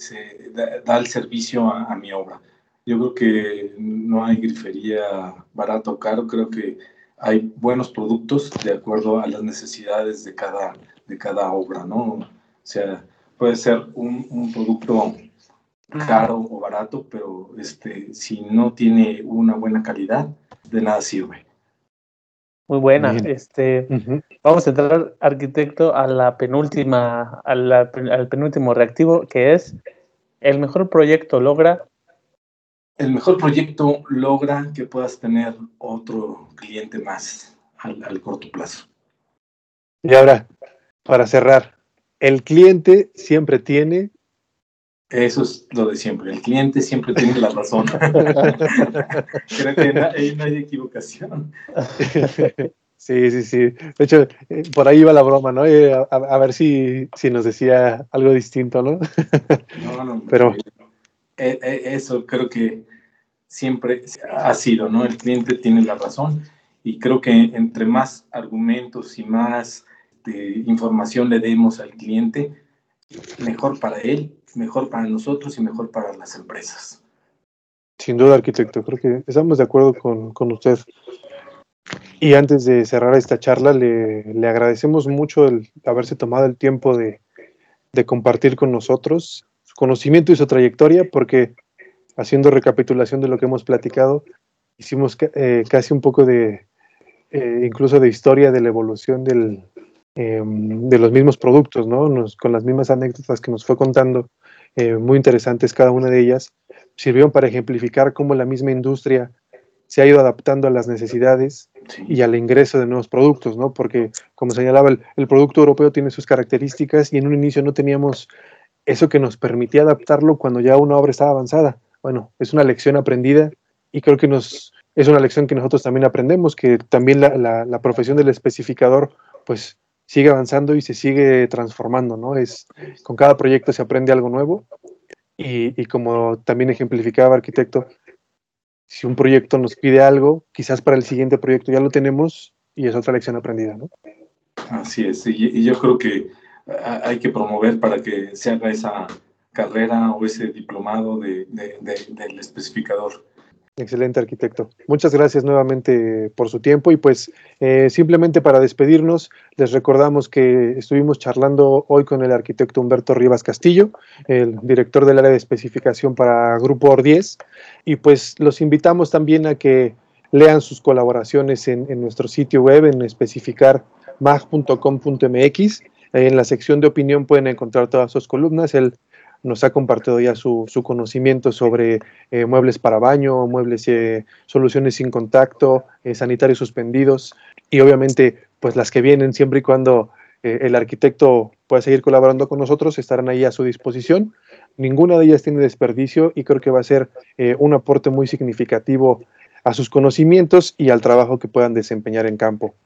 da, el servicio a, mi obra. Yo creo que no hay grifería barato o caro, creo que hay buenos productos de acuerdo a las necesidades de cada, de cada obra, ¿no? O sea, puede ser un, un producto caro o barato, pero este, si no tiene una buena calidad, de nada sirve. Muy buena. Este, Vamos a entrar, arquitecto, a la penúltima, al penúltimo reactivo, que es el mejor proyecto logra. El mejor proyecto logra que puedas tener otro cliente más al, al corto plazo. Y ahora, para cerrar, el cliente siempre tiene eso es lo de siempre. El cliente siempre tiene la razón. (laughs) Creo que ahí no hay equivocación. (laughs) Sí, sí, sí. De hecho, eh, por ahí iba la broma, ¿no? Eh, a, ver si, si, nos decía algo distinto, ¿no? No, no. Pero eh, eso creo que siempre ha sido, ¿no? El cliente tiene la razón y creo que entre más argumentos y más información le demos al cliente, mejor para él mejor para nosotros y mejor para las empresas. Sin duda, arquitecto, creo que estamos de acuerdo con, con usted. Y antes de cerrar esta charla, le, le agradecemos mucho el haberse tomado el tiempo de, de, compartir con nosotros su conocimiento y su trayectoria, porque haciendo recapitulación de lo que hemos platicado, hicimos eh, casi un poco de, eh, incluso de historia de la evolución del, eh, de los mismos productos, ¿no? Nos, con las mismas anécdotas que nos fue contando eh, muy interesantes cada una de ellas, sirvieron para ejemplificar cómo la misma industria se ha ido adaptando a las necesidades y al ingreso de nuevos productos, ¿no? Porque, como señalaba, el, producto europeo tiene sus características y en un inicio no teníamos eso que nos permitía adaptarlo cuando ya una obra estaba avanzada. Bueno, es una lección aprendida y creo que nos, es una lección que nosotros también aprendemos, que también la, la, la profesión del especificador, pues sigue avanzando y se sigue transformando, ¿no? Es, con cada proyecto se aprende algo nuevo y, como también ejemplificaba arquitecto, si un proyecto nos pide algo, quizás para el siguiente proyecto ya lo tenemos y es otra lección aprendida, ¿no? Así es, y, yo creo que hay que promover para que se haga esa carrera o ese diplomado de, del especificador. Excelente arquitecto. Muchas gracias nuevamente por su tiempo y pues eh, simplemente para despedirnos les recordamos que estuvimos charlando hoy con el arquitecto Humberto Rivas Castillo, el director del área de especificación para Grupo OR10 y pues los invitamos también a que lean sus colaboraciones en, en nuestro sitio web en especificarmag.com.mx. En la sección de opinión pueden encontrar todas sus columnas. El nos ha compartido ya su, conocimiento sobre eh, muebles para baño, muebles, eh, soluciones sin contacto, eh, sanitarios suspendidos y obviamente pues las que vienen siempre y cuando el arquitecto pueda seguir colaborando con nosotros estarán ahí a su disposición. Ninguna de ellas tiene desperdicio y creo que va a ser un aporte muy significativo a sus conocimientos y al trabajo que puedan desempeñar en campo.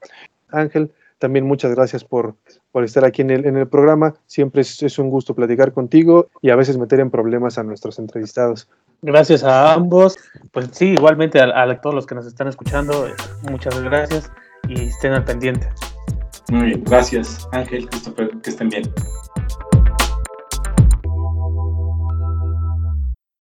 Ángel, también muchas gracias por, por estar aquí en el, en el programa. Siempre es, un gusto platicar contigo y a veces meter en problemas a nuestros entrevistados. Gracias a ambos. Pues sí, igualmente a, todos los que nos están escuchando, muchas gracias y estén al pendiente. Muy bien, gracias Ángel, que estén bien.